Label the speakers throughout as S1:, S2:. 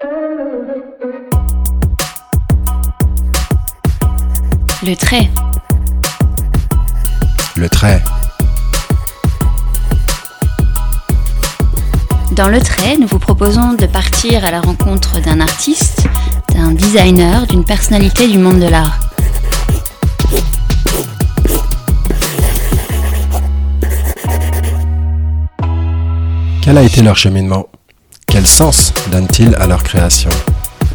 S1: Le trait.
S2: Le trait.
S1: Dans le trait, nous vous proposons de partir à la rencontre d'un artiste, d'un designer, d'une personnalité du monde de l'art.
S2: Quel a été leur cheminement? Quel sens donnent-ils à leur création?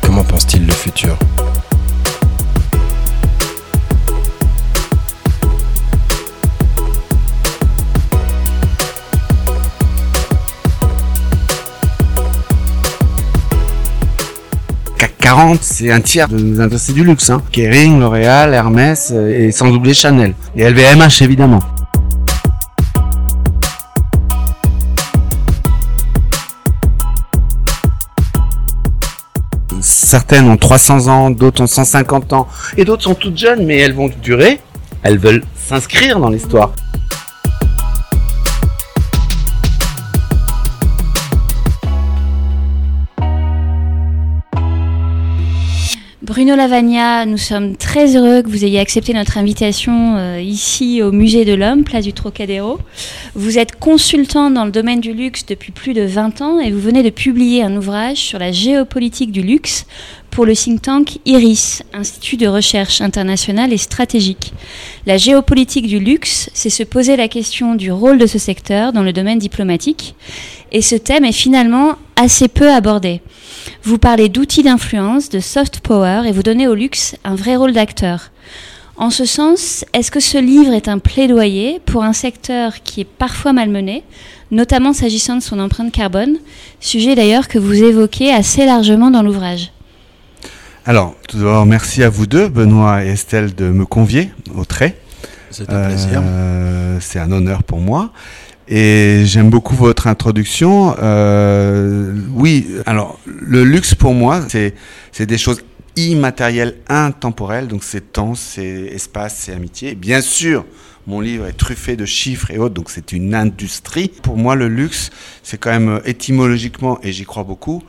S2: Comment pensent-ils le futur?
S3: CAC 40, c'est un tiers de nos industries du luxe. Hein. Kering, L'Oréal, Hermès euh, et sans oublier Chanel. Et LVMH évidemment. Certaines ont 300 ans, d'autres ont 150 ans, et d'autres sont toutes jeunes, mais elles vont durer. Elles veulent s'inscrire dans l'histoire.
S1: Bruno Lavagna, nous sommes très heureux que vous ayez accepté notre invitation euh, ici au Musée de l'Homme, place du Trocadéro. Vous êtes consultant dans le domaine du luxe depuis plus de 20 ans et vous venez de publier un ouvrage sur la géopolitique du luxe pour le think tank IRIS, Institut de recherche internationale et stratégique. La géopolitique du luxe, c'est se poser la question du rôle de ce secteur dans le domaine diplomatique et ce thème est finalement assez peu abordé. Vous parlez d'outils d'influence, de soft power, et vous donnez au luxe un vrai rôle d'acteur. En ce sens, est-ce que ce livre est un plaidoyer pour un secteur qui est parfois malmené, notamment s'agissant de son empreinte carbone, sujet d'ailleurs que vous évoquez assez largement dans l'ouvrage?
S3: Alors, tout d'abord, merci à vous deux, Benoît et Estelle, de me convier au trait.
S2: C'est un plaisir.
S3: Euh, c'est un honneur pour moi. Et j'aime beaucoup votre introduction. Euh, oui, alors le luxe pour moi, c'est c'est des choses immatérielles, intemporelles. Donc c'est temps, c'est espace, c'est amitié. Bien sûr, mon livre est truffé de chiffres et autres, donc c'est une industrie. Pour moi, le luxe, c'est quand même étymologiquement, et j'y crois beaucoup,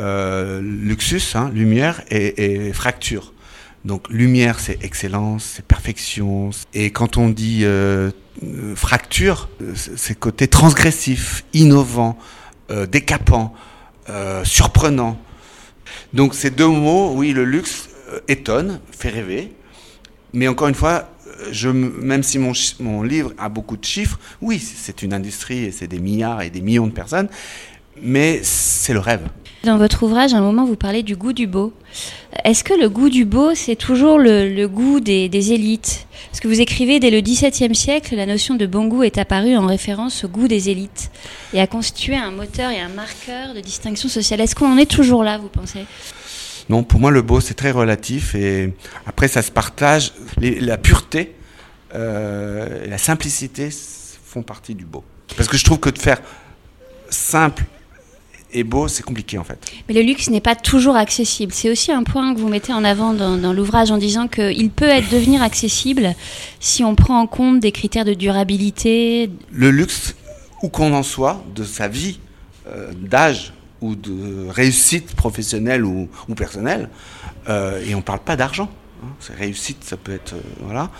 S3: euh, luxus, hein, lumière et, et fracture. Donc lumière, c'est excellence, c'est perfection. Et quand on dit euh, euh, fracture, euh, c'est côté transgressif, innovant, décapant, surprenant. Donc ces deux mots, oui, le luxe étonne, fait rêver. Mais encore une fois, même si mon, mon livre a beaucoup de chiffres, oui, c'est une industrie et c'est des milliards et des millions de personnes, mais c'est le rêve.
S1: Dans votre ouvrage, à un moment, vous parlez du goût du beau. Est-ce que le goût du beau, c'est toujours le, goût des, élites Parce que vous écrivez, dès le XVIIe siècle, la notion de bon goût est apparue en référence au goût des élites et a constitué un moteur et un marqueur de distinction sociale. Est-ce qu'on en est toujours là, vous pensez?
S3: Non, pour moi, le beau, c'est très relatif. Et après, ça se partage. La pureté, euh, la simplicité font partie du beau. Parce que je trouve que de faire simple et beau, c'est compliqué, en fait.
S1: Mais le luxe n'est pas toujours accessible. C'est aussi un point que vous mettez en avant dans, dans l'ouvrage en disant qu'il peut être devenir accessible si on prend en compte des critères de durabilité.
S3: Le luxe, où qu'on en soit, de sa vie, euh, d'âge ou de réussite professionnelle ou, ou personnelle, euh, et on ne parle pas d'argent. hein, c'est réussite, ça peut être... euh, voilà.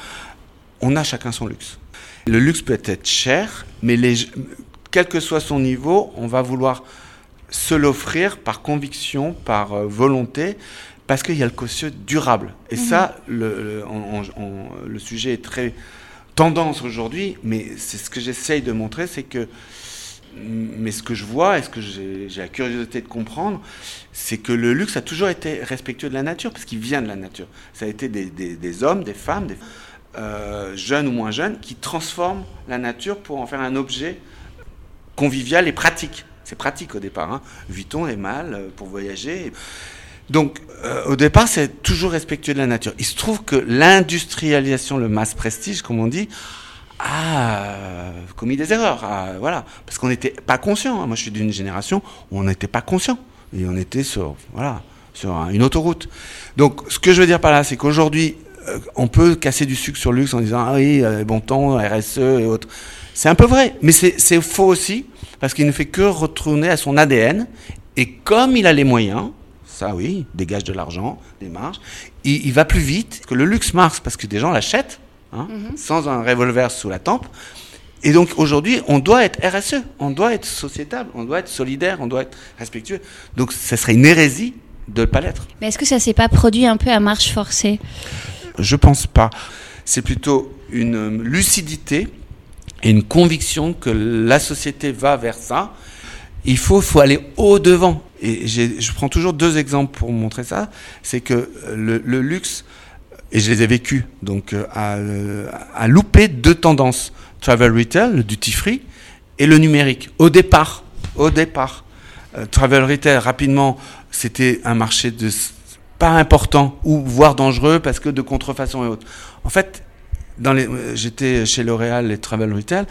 S3: On a chacun son luxe. Le luxe peut être cher, mais les, quel que soit son niveau, on va vouloir se l'offrir par conviction, par euh, volonté, parce qu'il y a le côté durable. Et ça, le, le, on- on- on- le sujet est très tendance aujourd'hui, mais c'est ce que j'essaye de montrer, c'est que, mais ce que je vois et ce que j'ai j'ai la curiosité de comprendre, c'est que le luxe a toujours été respectueux de la nature, parce qu'il vient de la nature. Ça a été des, des- des hommes, des femmes, des, euh, jeunes ou moins jeunes, qui transforment la nature pour en faire un objet convivial et pratique. C'est pratique au départ. Hein. Vuitton est mal euh, pour voyager. Donc, euh, au départ, c'est toujours respectueux de la nature. Il se trouve que l'industrialisation, le mass prestige, comme on dit, a euh, commis des erreurs. voilà, parce qu'on n'était pas conscient. hein. Moi, je suis d'une génération où on n'était pas conscient et on était sur voilà sur un- une autoroute. Donc, ce que je veux dire par là, c'est qu'aujourd'hui, on peut casser du sucre sur luxe en disant ah oui, bon temps, RSE et autres. C'est un peu vrai, mais c'est faux aussi parce qu'il ne fait que retourner à son ADN. Et comme il a les moyens, ça oui, dégage de l'argent, des marges. Il, il va plus vite que le luxe marche parce que des gens l'achètent hein, sans un revolver sous la tempe. Et donc aujourd'hui, on doit être RSE, on doit être sociétable, on doit être solidaire, on doit être respectueux. Donc ce serait une hérésie de ne pas l'être.
S1: Mais est-ce que ça s'est pas produit un peu à marche forcée?
S3: Je pense pas. C'est plutôt une lucidité et une conviction que la société va vers ça. Il faut, faut aller au devant. Et je prends toujours deux exemples pour montrer ça. C'est que euh, le, luxe, et je les ai vécus, donc euh, a, euh, a loupé deux tendances travel retail, le duty free, et le numérique. Au départ, au départ, travel retail rapidement, c'était un marché de pas important ou voire dangereux parce que de contrefaçon et autres. En fait, j'étais chez L'Oréal et Travel Retail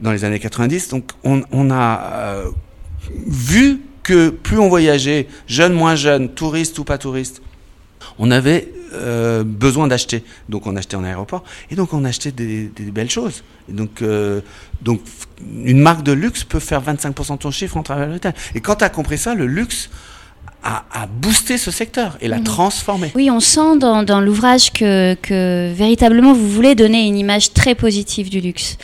S3: dans les années 90, donc on, a euh, vu que plus on voyageait, jeune, moins jeune, touriste ou pas touriste, on avait euh, besoin d'acheter. Donc on achetait en aéroport et donc on achetait des, belles choses. Donc, euh, donc une marque de luxe peut faire 25% de ton chiffre en travel retail. Et quand tu as compris ça, le luxe a boosté ce secteur et l'a
S1: Mhm.
S3: transformé.
S1: Oui, on sent dans, dans l'ouvrage que, que véritablement vous voulez donner une image très positive du luxe.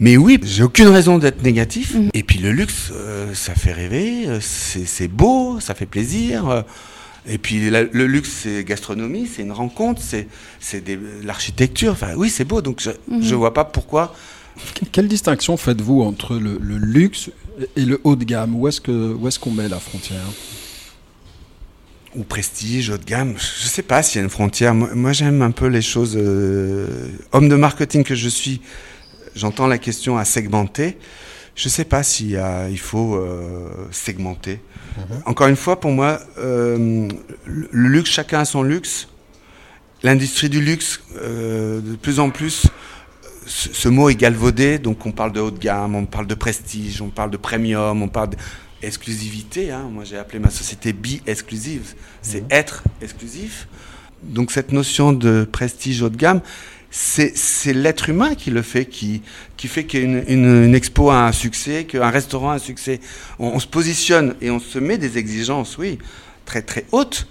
S3: Mais oui, j'ai aucune raison d'être négatif.
S1: Mhm.
S3: Et puis le luxe, euh, ça fait rêver, euh, c'est beau, ça fait plaisir. euh, et puis la- le luxe, c'est gastronomie, c'est une rencontre, c'est l'architecture. Enfin, oui, c'est beau. Donc je
S1: Mhm.
S3: je vois pas pourquoi.
S2: Que- Quelle distinction faites-vous entre le, le luxe et le haut de gamme? Où est-ce que où est-ce qu'on met la frontière?
S3: Ou prestige, haut de gamme. Je sais pas s'il y a une frontière. Moi, moi, j'aime un peu les choses. euh, homme de marketing que je suis, j'entends la question à segmenter. Je sais pas s'il il faut euh, segmenter. Encore une fois, pour moi, euh, le luxe, chacun a son luxe. L'industrie du luxe, de plus en plus, ce, ce mot est galvaudé. Donc, on parle de haut de gamme, on parle de prestige, on parle de premium, on parle d'exclusivité. Hein. Moi, j'ai appelé ma société bi-exclusive. C'est être exclusif. Donc, cette notion de prestige haut de gamme, c'est c'est l'être humain qui le fait, qui, qui fait qu'une une, une expo a un succès, qu'un restaurant a un succès. On, on se positionne et on se met des exigences, oui, très très hautes.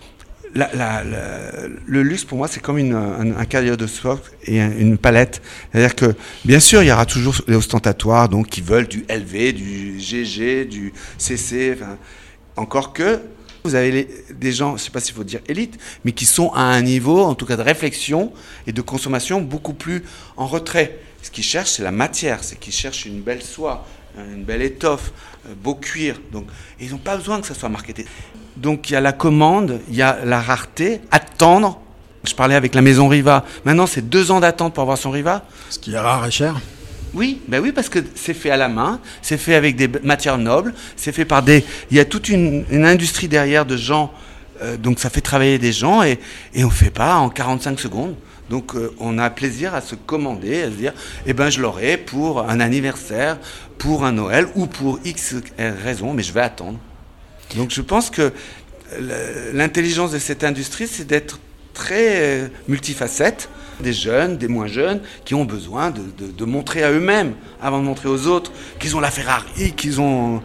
S3: Le luxe, pour moi, c'est comme une, un, un soie et un- une palette. C'est-à-dire que, bien sûr, il y aura toujours les ostentatoires, donc qui veulent du LV, du GG, du CC. enfin, encore que vous avez des gens, je ne sais pas s'il faut dire élite, mais qui sont à un niveau, en tout cas de réflexion et de consommation beaucoup plus en retrait. Ce qu'ils cherchent, c'est la matière, c'est qu'ils cherchent une belle soie, une belle étoffe, un beau cuir. Donc, ils n'ont pas besoin que ça soit marketé. Donc il y a la commande, il y a la rareté, attendre. Je parlais avec la maison Riva. Maintenant, c'est deux ans d'attente pour avoir son Riva.
S2: Ce qui est rare et cher.
S3: Oui, ben oui, parce que c'est fait à la main, c'est fait avec des matières nobles, c'est fait par des. Il y a toute une, une industrie derrière de gens, euh, donc ça fait travailler des gens et, et on fait pas en 45 secondes. Donc euh, on a plaisir à se commander, à se dire, eh ben je l'aurai pour un anniversaire, pour un Noël ou pour X raison, mais je vais attendre. Donc je pense que le- l'intelligence de cette industrie, c'est d'être très euh, multifacette, des jeunes, des moins jeunes, qui ont besoin de, de- de montrer à eux-mêmes, avant de montrer aux autres, qu'ils ont la Ferrari, qu'ils ont...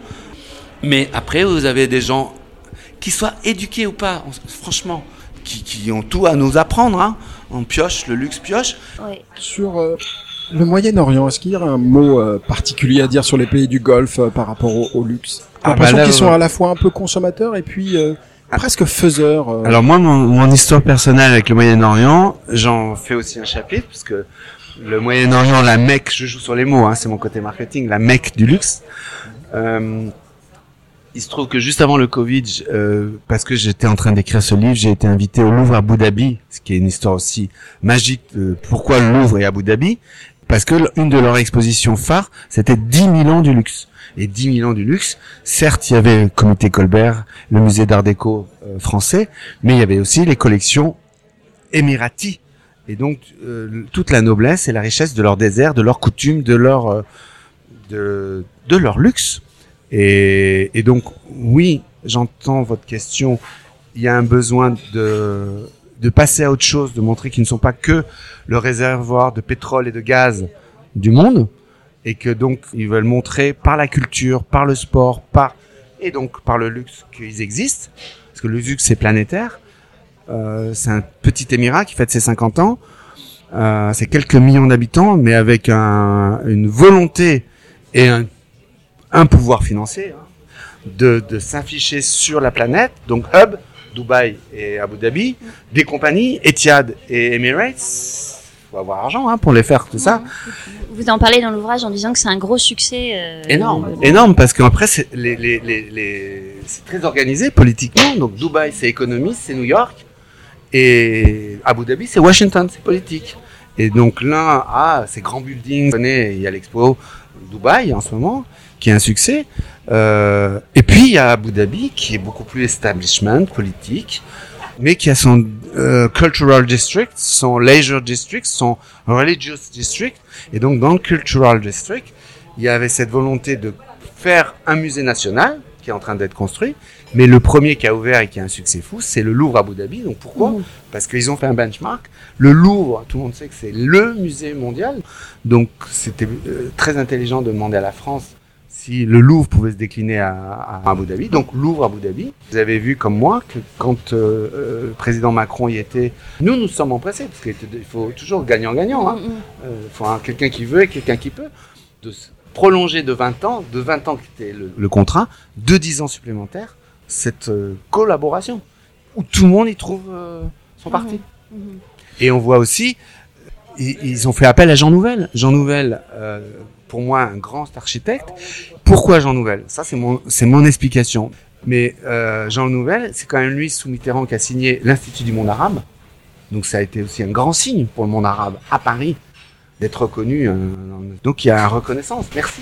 S3: Mais après, vous avez des gens qui soient éduqués ou pas, franchement, qui, qui ont tout à nous apprendre. Hein. On pioche, le luxe pioche.
S2: Sur euh, le Moyen-Orient, est-ce qu'il y a un mot euh, particulier à dire sur les pays du Golfe euh, par rapport au, au luxe? J'ai
S3: Ah,
S2: l'impression
S3: bah
S2: qu'ils sont à la fois un peu consommateurs et puis euh, presque faiseurs. euh.
S3: Alors moi, mon, mon histoire personnelle avec le Moyen-Orient, j'en fais aussi un chapitre, parce que le Moyen-Orient, la Mecque, je joue sur les mots, hein, c'est mon côté marketing, la Mecque du luxe. Euh, il se trouve que juste avant le Covid, euh, parce que j'étais en train d'écrire ce livre, j'ai été invité au Louvre à Abu Dhabi, ce qui est une histoire aussi magique. de pourquoi le Louvre est à Abu Dhabi Parce que une de leurs expositions phares, c'était 10 000 ans du luxe. Et 10 000 ans du luxe, certes, il y avait le comité Colbert, le musée d'art déco euh, français, mais il y avait aussi les collections émiraties. Et donc, euh, toute la noblesse et la richesse de leur désert, de leurs coutumes, de leur, euh, de, de leur luxe. Et donc, oui, j'entends votre question. Il y a un besoin de, de passer à autre chose, de montrer qu'ils ne sont pas que le réservoir de pétrole et de gaz du monde, et que donc ils veulent montrer par la culture, par le sport, par et donc par le luxe qu'ils existent. parce que le luxe c'est planétaire. Euh, c'est un petit émirat qui fête ses 50 ans. Euh, c'est quelques millions d'habitants, mais avec un, une volonté et un, pouvoir financier hein, de s'afficher sur la planète. Donc hub, Dubaï et Abu Dhabi, des compagnies, Etihad et Emirates. Faut avoir argent hein, pour les faire tout ça.
S1: Vous en parlez dans l'ouvrage en disant que c'est un gros succès. euh,
S3: Énorme,
S1: de-
S3: énorme parce qu'après c'est les, les, les, les- c'est très organisé politiquement. Donc Dubaï c'est économiste, c'est New York et Abu Dhabi c'est Washington, c'est politique. Et donc l'un a ses grands buildings, il y a l'expo Dubaï en ce moment qui est un succès. Euh, et puis il y a Abu Dhabi qui est beaucoup plus establishment politique, mais qui a son euh, cultural district, son leisure district, son religious district. Et donc dans le cultural district, il y avait cette volonté de faire un musée national qui est en train d'être construit. Mais le premier qui a ouvert et qui a un succès fou, c'est le Louvre Abu Dhabi. Donc pourquoi
S1: Mhm.
S3: Parce qu'ils ont fait un benchmark. Le Louvre, tout le monde sait que c'est le musée mondial. Donc c'était euh, très intelligent de demander à la France si le Louvre pouvait se décliner à, à Abu Dhabi. Donc Louvre Abu Dhabi. Vous avez vu comme moi que quand euh, euh, le président Macron y était, nous nous sommes empressés parce qu'il il faut toujours gagnant-gagnant. Hein.
S1: Mm, mm.
S3: Euh, faut un- quelqu'un qui veut et quelqu'un qui peut, de prolonger de 20 ans, de 20 ans qui était le, le contrat, de 10 ans supplémentaires, cette euh, collaboration, où tout le monde y trouve euh, son parti.
S1: Mhm.
S3: Et on voit aussi, euh, ils, ils ont fait appel à Jean Nouvel. Jean Nouvel, euh, pour moi, un grand architecte. Pourquoi Jean Nouvel? Ça, c'est mon, mon explication. Mais euh, Jean Nouvel, c'est quand même lui, sous Mitterrand, qui a signé l'Institut du monde arabe. Donc ça a été aussi un grand signe pour le monde arabe à Paris d'être reconnu. euh, donc il y a une reconnaissance. Merci.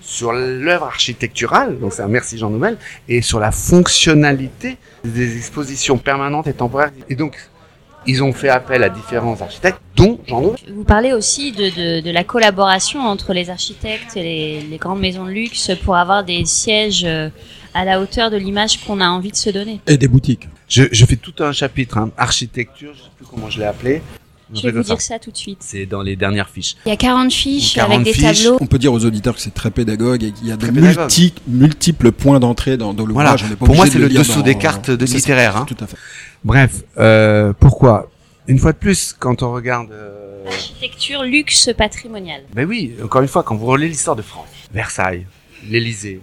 S3: Sur l'œuvre architecturale, donc c'est un merci Jean Nouvel, et sur la fonctionnalité des expositions permanentes et temporaires. Et donc ils ont fait appel à différents architectes, dont Jean Nouvel.
S1: Vous parlez aussi de, de, de la collaboration entre les architectes et les, les grandes maisons de luxe pour avoir des sièges euh, à la hauteur de l'image qu'on a envie de se donner.
S2: Et des boutiques.
S3: Je, je fais tout un chapitre, hein, architecture, je sais plus comment je l'ai appelé.
S1: Je vais vous dire ça tout de suite.
S3: C'est dans les dernières fiches.
S1: Il y a 40 fiches
S3: 40
S1: avec des
S3: fiches.
S1: tableaux.
S2: On peut dire aux auditeurs que c'est très pédagogue et qu'il y a de multi- multiples points d'entrée dans, dans l'ouvrage.
S3: Pour moi, c'est
S2: de
S3: le dessous
S2: dans-
S3: des cartes de littéraire. Hein.
S2: Tout à fait.
S3: Bref, euh, pourquoi? Une fois de plus, quand on regarde... euh,
S1: Architecture, luxe, patrimonial.
S3: Ben oui, encore une fois, quand vous relisez l'histoire de France, Versailles, l'Élysée,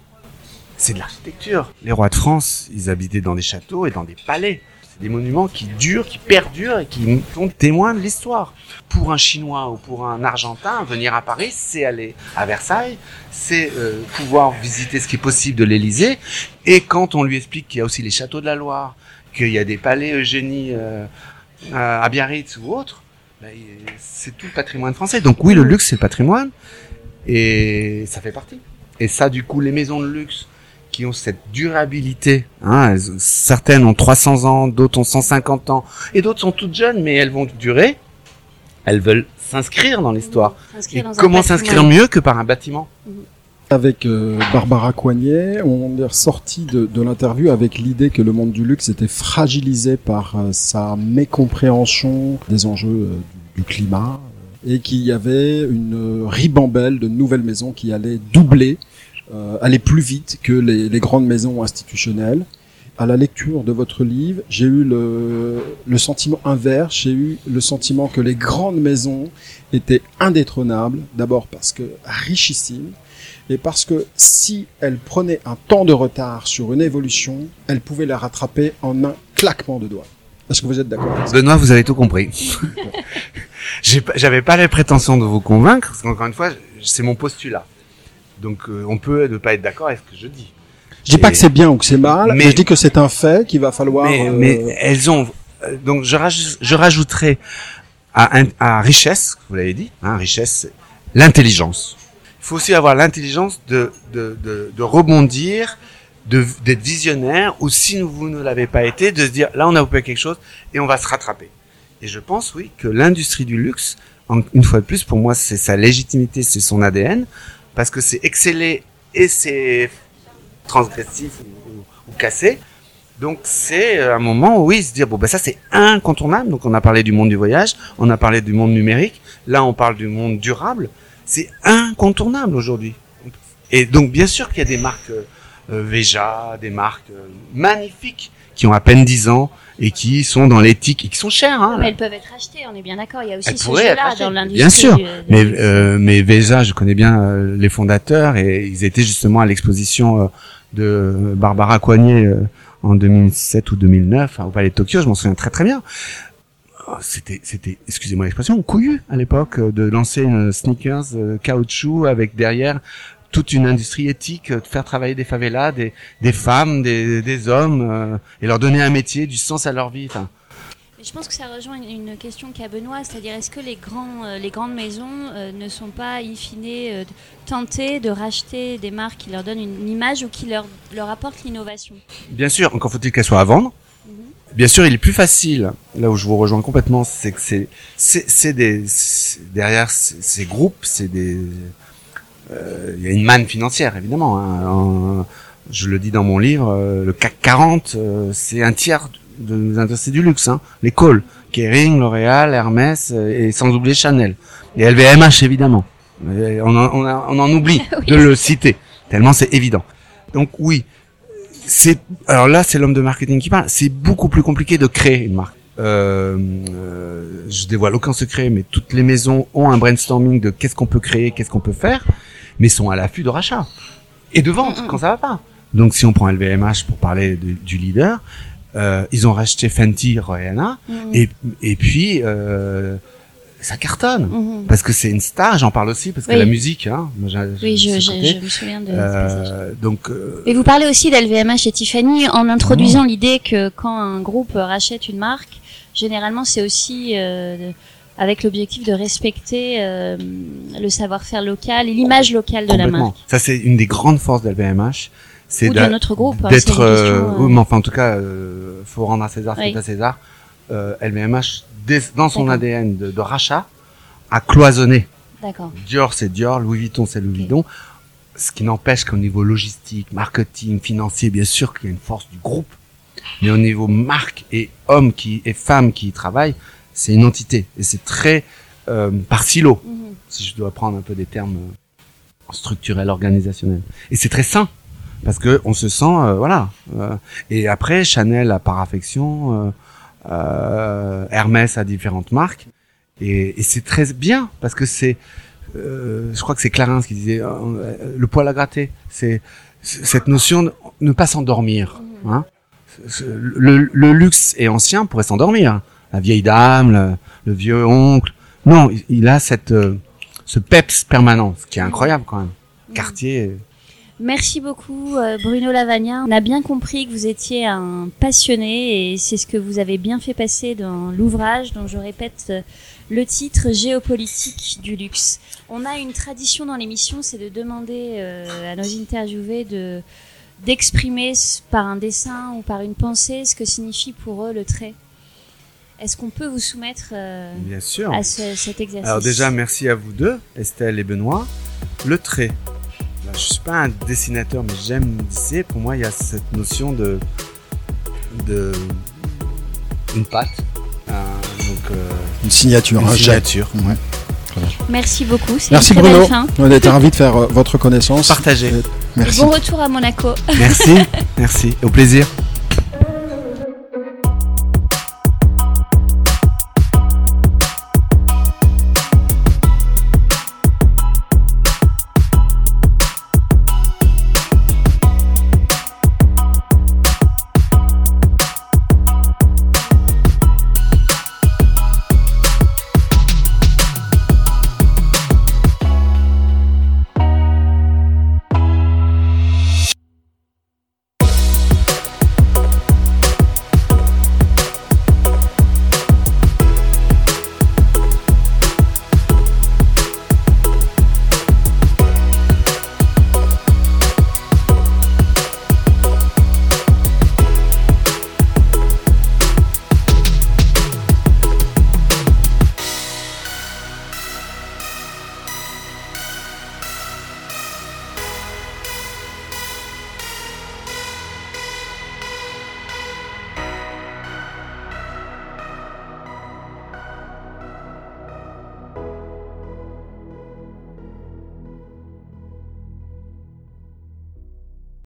S3: c'est de l'architecture. Les rois de France, ils habitaient dans des châteaux et dans des palais. Des monuments qui durent, qui perdurent et qui sont témoins de l'histoire. Pour un Chinois ou pour un Argentin, venir à Paris, c'est aller à Versailles, c'est euh, pouvoir visiter ce qui est possible de l'Élysée. Et quand on lui explique qu'il y a aussi les châteaux de la Loire, qu'il y a des palais Eugénie euh, à Biarritz ou autre, ben, c'est tout le patrimoine français. Donc oui, le luxe, c'est le patrimoine. Et ça fait partie. Et ça, du coup, les maisons de luxe qui ont cette durabilité, hein, elles- certaines ont 300 ans, d'autres ont 150 ans, et d'autres sont toutes jeunes, mais elles vont durer. Elles veulent s'inscrire dans l'histoire.
S1: S'inscrire
S3: Et
S1: dans un
S3: comment s'inscrire mieux que par un bâtiment?
S4: Avec euh, Barbara Coignet, on est ressorti de, de l'interview avec l'idée que le monde du luxe était fragilisé par euh, sa mécompréhension des enjeux euh, du, du climat et qu'il y avait une ribambelle de nouvelles maisons qui allaient doubler, euh, aller plus vite que les, les grandes maisons institutionnelles. À la lecture de votre livre, j'ai eu le, le sentiment inverse, j'ai eu le sentiment que les grandes maisons étaient indétrônables, d'abord parce que richissimes, et parce que si elle prenait un temps de retard sur une évolution, elle pouvait la rattraper en un claquement de doigts. Est-ce que vous êtes d'accord
S3: Benoît, vous avez tout compris. J'avais pas la prétention de vous convaincre, parce qu'encore une fois, c'est mon postulat. Donc euh, on peut ne pas être d'accord avec ce que je dis.
S4: Je dis pas que c'est bien ou que c'est mal, mais,
S3: mais-
S4: je dis que c'est un fait qu'il va falloir...
S3: mais,
S4: euh,
S3: mais elles ont euh, donc je, raj- je rajouterai à, richesse, vous l'avez dit, hein, richesse, l'intelligence. Il faut aussi avoir l'intelligence de, de, de, de rebondir, d'être visionnaire, ou si vous ne l'avez pas été, de se dire là on a opéré quelque chose et on va se rattraper. Et je pense oui que l'industrie du luxe, une fois de plus, pour moi c'est sa légitimité, c'est son ADN, parce que c'est exceller et c'est transgressif ou, cassé. Donc c'est euh, un moment où oui, se dire bon ben ça c'est incontournable. Donc on a parlé du monde du voyage, on a parlé du monde numérique, là on parle du monde durable. C'est incontournable aujourd'hui. Et donc bien sûr qu'il y a des marques euh, euh, Veja, des marques euh, magnifiques qui ont à peine 10 ans et qui sont dans l'éthique et qui sont chères. Hein,
S1: Mais elles peuvent être achetées, on est bien d'accord. Il y a aussi
S3: Elles
S1: ce jeu-là dans l'industrie.
S3: bien sûr. Mais euh, mais Vesa, je connais bien euh, les fondateurs et ils étaient justement à l'exposition euh, de Barbara Coignet euh, en 2007 ou 2009 hein, au Palais de Tokyo. Je m'en souviens très très bien. Oh, C'était c'était excusez-moi l'expression couillu à l'époque de lancer une sneakers caoutchouc avec derrière toute une industrie éthique, euh, de faire travailler des favelas, des, des femmes, des, des hommes, euh, et leur donner un métier, du sens à leur vie. Enfin,
S1: Je pense que ça rejoint une, question qu'a Benoît, c'est-à-dire est-ce que les, grands, euh, les grandes maisons euh, ne sont pas, in fine, euh, tentées de racheter des marques qui leur donnent une, image ou qui leur, leur apportent l'innovation?
S3: Bien sûr, encore faut-il qu'elle soit à vendre. Bien sûr, il est plus facile. Là où je vous rejoins complètement, c'est que c'est c'est c'est des derrière ces, groupes, c'est des il y a une manne financière évidemment. hein. Un- je le dis dans mon livre, euh, le CAC 40, euh, c'est un tiers de nos industries du luxe. Hein. Les Cole, Kering, L'Oréal, Hermès euh, et sans oublier Chanel et LVMH évidemment. Et on, en, on, a- on en oublie de le citer tellement c'est évident. Donc oui, c'est alors là c'est l'homme de marketing qui parle. C'est beaucoup plus compliqué de créer une marque. Euh, euh, je dévoile aucun secret, mais toutes les maisons ont un brainstorming de qu'est-ce qu'on peut créer, qu'est-ce qu'on peut faire, mais sont à l'affût de rachat et de vente quand ça va pas. Donc si on prend LVMH pour parler de- du leader, euh, ils ont racheté Fenty, Rihanna, et, et puis euh, ça cartonne
S1: Mhm.
S3: parce que c'est une star. J'en parle aussi parce que
S1: Oui.
S3: la musique, hein.
S1: Oui, je, me souviens de.
S3: Euh, donc euh,
S1: Et vous parlez aussi d'LVMH et Tiffany en introduisant l'idée que quand un groupe rachète une marque, généralement c'est aussi euh, avec l'objectif de respecter euh, le savoir-faire local et l'image locale de la marque.
S3: Ça c'est une des grandes forces d'LVMH, c'est
S1: Ou
S3: d'a-
S1: de notre groupe. hein, c'est
S3: d'être euh,
S1: euh,
S3: oui, mais enfin en tout cas euh, faut rendre à César ce
S1: Oui.
S3: à César euh, LVMH dès- dans son. ADN de, de rachat a cloisonné
S1: D'accord.
S3: Dior c'est Dior Louis Vuitton c'est Louis. Vuitton ce qui n'empêche qu'au niveau logistique marketing financier bien sûr qu'il y a une force du groupe mais au niveau marque et hommes qui et femmes qui y travaillent c'est une entité et c'est très euh, par silo
S1: Mhm.
S3: si je dois prendre un peu des termes euh, structurels, organisationnels. Et c'est très sain parce que on se sent, euh, voilà. euh, et après, Chanel a par affection, euh, euh, Hermès a différentes marques, et, et c'est très bien parce que c'est, euh, je crois que c'est Clarins qui disait, euh, le poil à gratter, c'est cette notion de ne pas s'endormir. Hein Ce- le, le luxe est ancien pourrait s'endormir. La vieille dame, le, le vieux oncle. Non, il, il a cette euh, ce peps permanent, ce qui est incroyable quand même. Cartier.
S1: Merci beaucoup euh, Bruno Lavagna. On a bien compris que vous étiez un passionné et c'est ce que vous avez bien fait passer dans l'ouvrage dont je répète euh, le titre Géopolitique du luxe. On a une tradition dans l'émission, c'est de demander euh, à nos interviewés de d'exprimer par un dessin ou par une pensée ce que signifie pour eux le trait. Est-ce qu'on peut vous soumettre euh,
S3: Bien sûr.
S1: à ce- cet exercice
S3: Alors déjà, merci à vous deux, Estelle et Benoît. Le trait. Là, je suis pas un dessinateur, mais j'aime dessiner. Pour moi, il y a cette notion de de une patte. Euh, donc euh,
S4: Une signature,
S3: une
S4: un jet.
S3: signature.
S4: Ouais.
S1: Merci beaucoup.
S4: Merci
S1: une
S4: Bruno.
S1: fin.
S4: On était ravis de faire euh, votre connaissance.
S3: Partagez.
S4: Euh, Merci.
S1: Bon retour à Monaco.
S3: Merci, merci. Au plaisir.